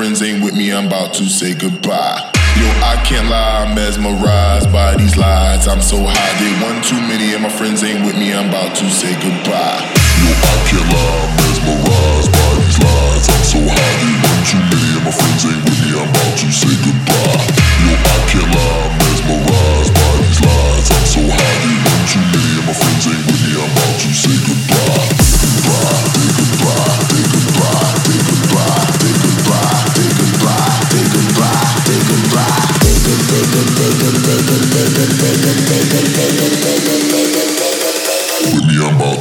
friends ain't with me, I'm about to say goodbye. Yo, I can't lie, I'm mesmerized by these lies. I'm so high, they one too many, and my friends ain't with me, I'm about to say goodbye. Yo, I can't lie, I'm mesmerized by these lies. I'm so high, they one too many, and my friends ain't with me, I'm about to say goodbye. Yo, I can't lie, I'm mesmerized by these lies. I'm so high, they one too many, and my friends ain't with me.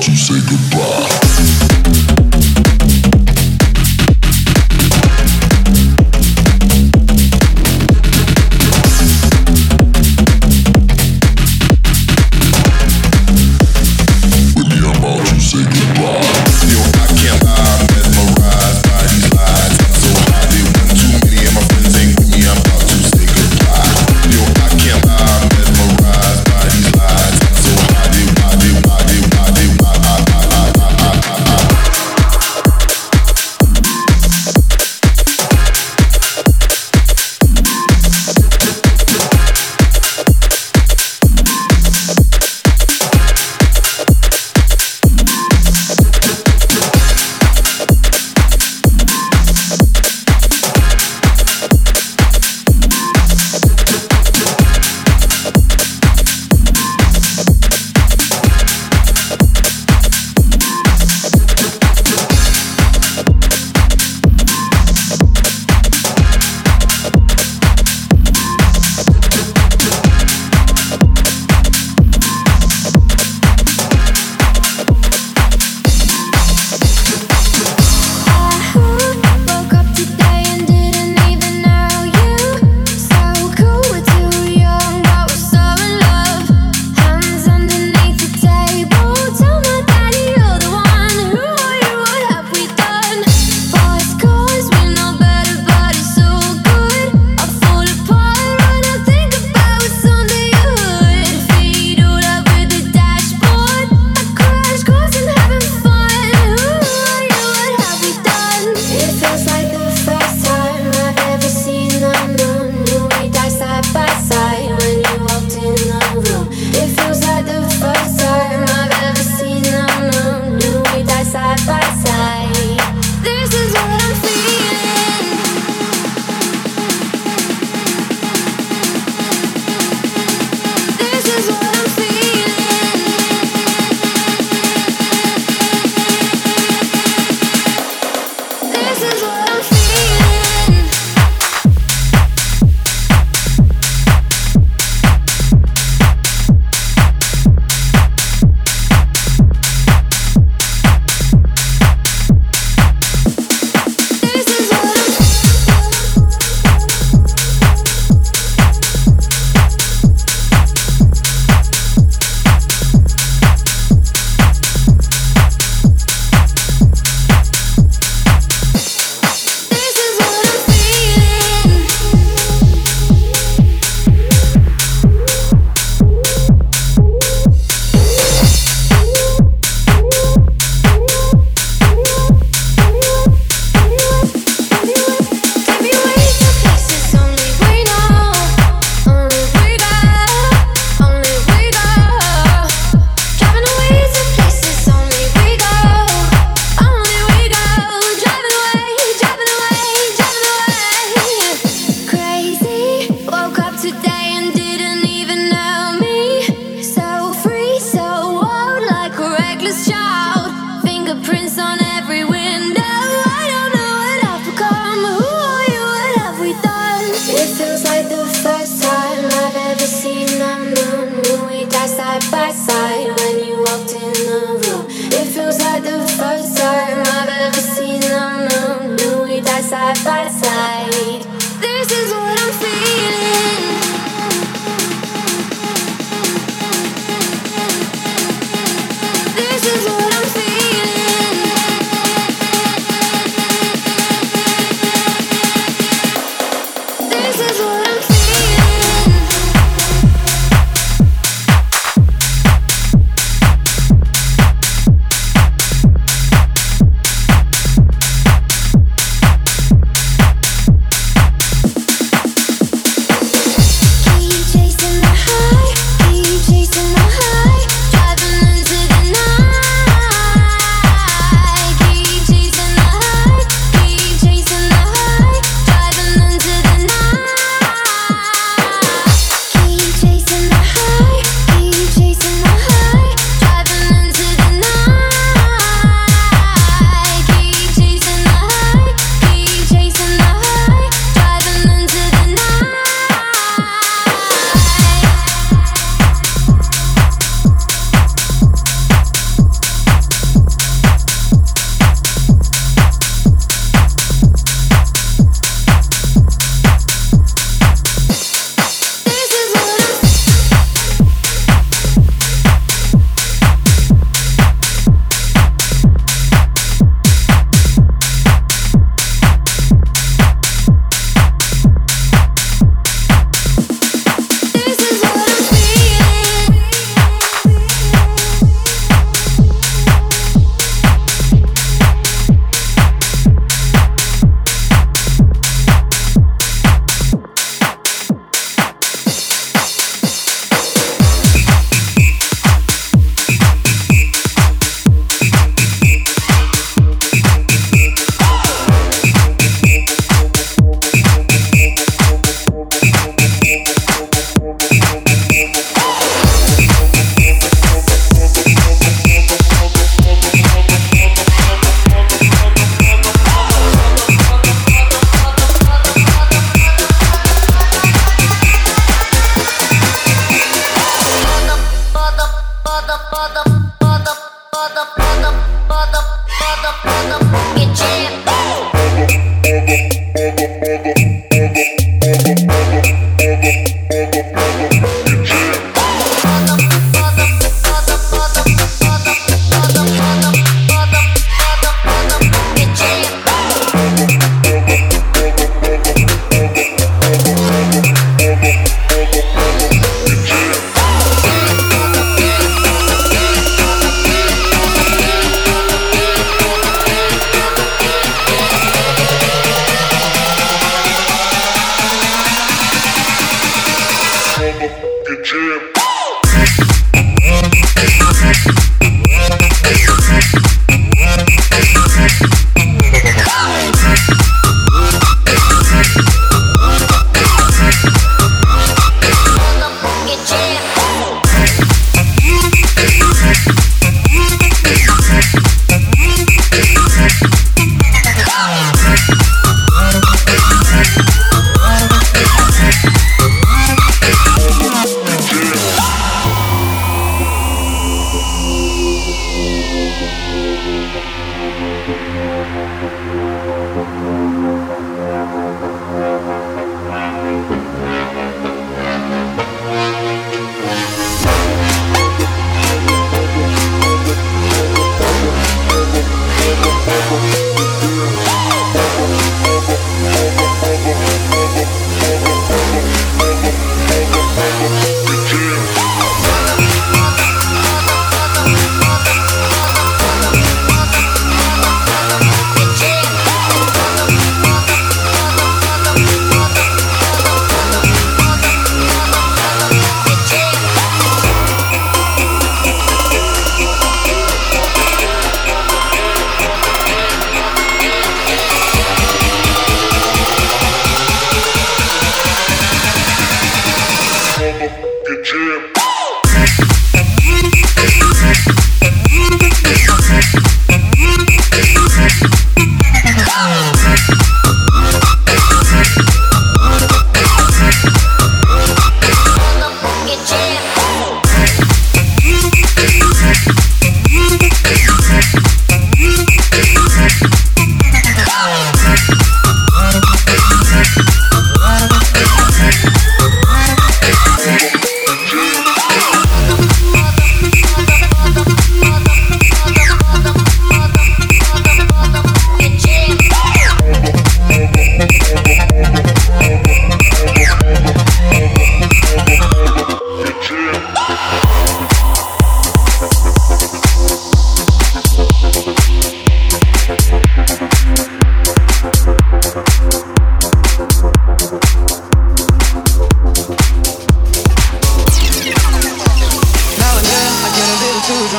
to say goodbye.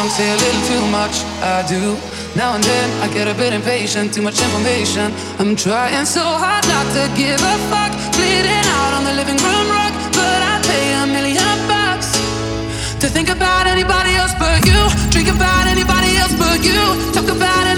Little too much, I do. Now and then I get a bit impatient, too much information. I'm trying so hard not to give a fuck. Bleeding out on the living room rug, but I'd pay a million bucks to think about anybody else but you. Drink about anybody else but you. Talk about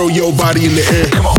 throw your body in the air.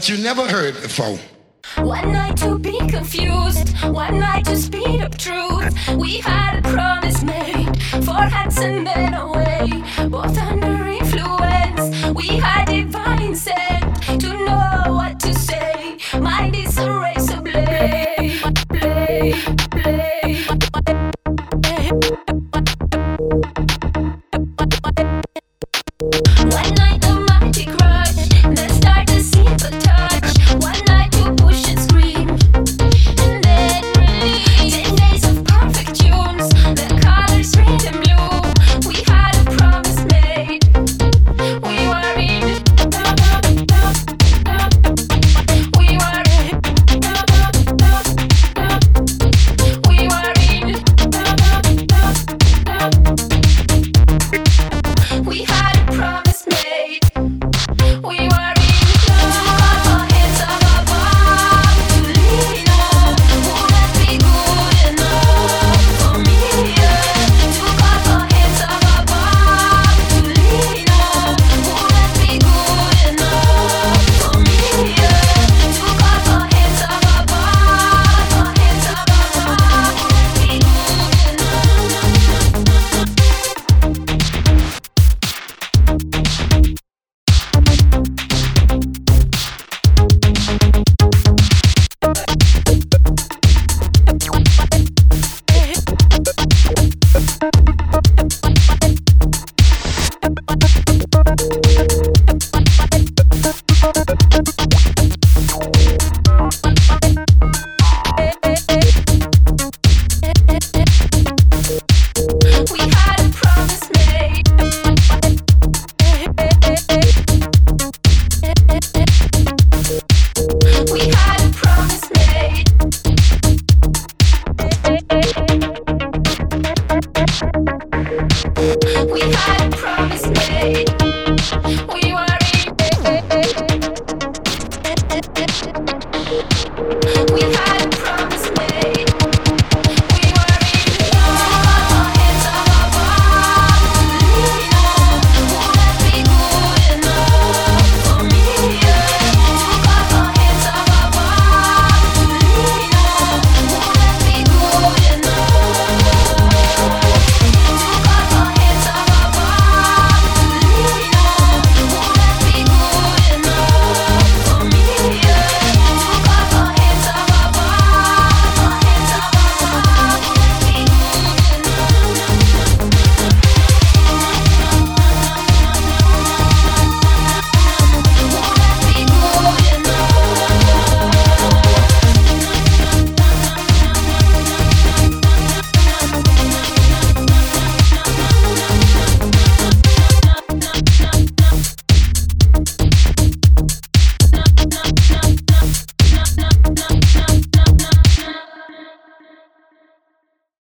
That you never heard before. One night to be confused, one night to speed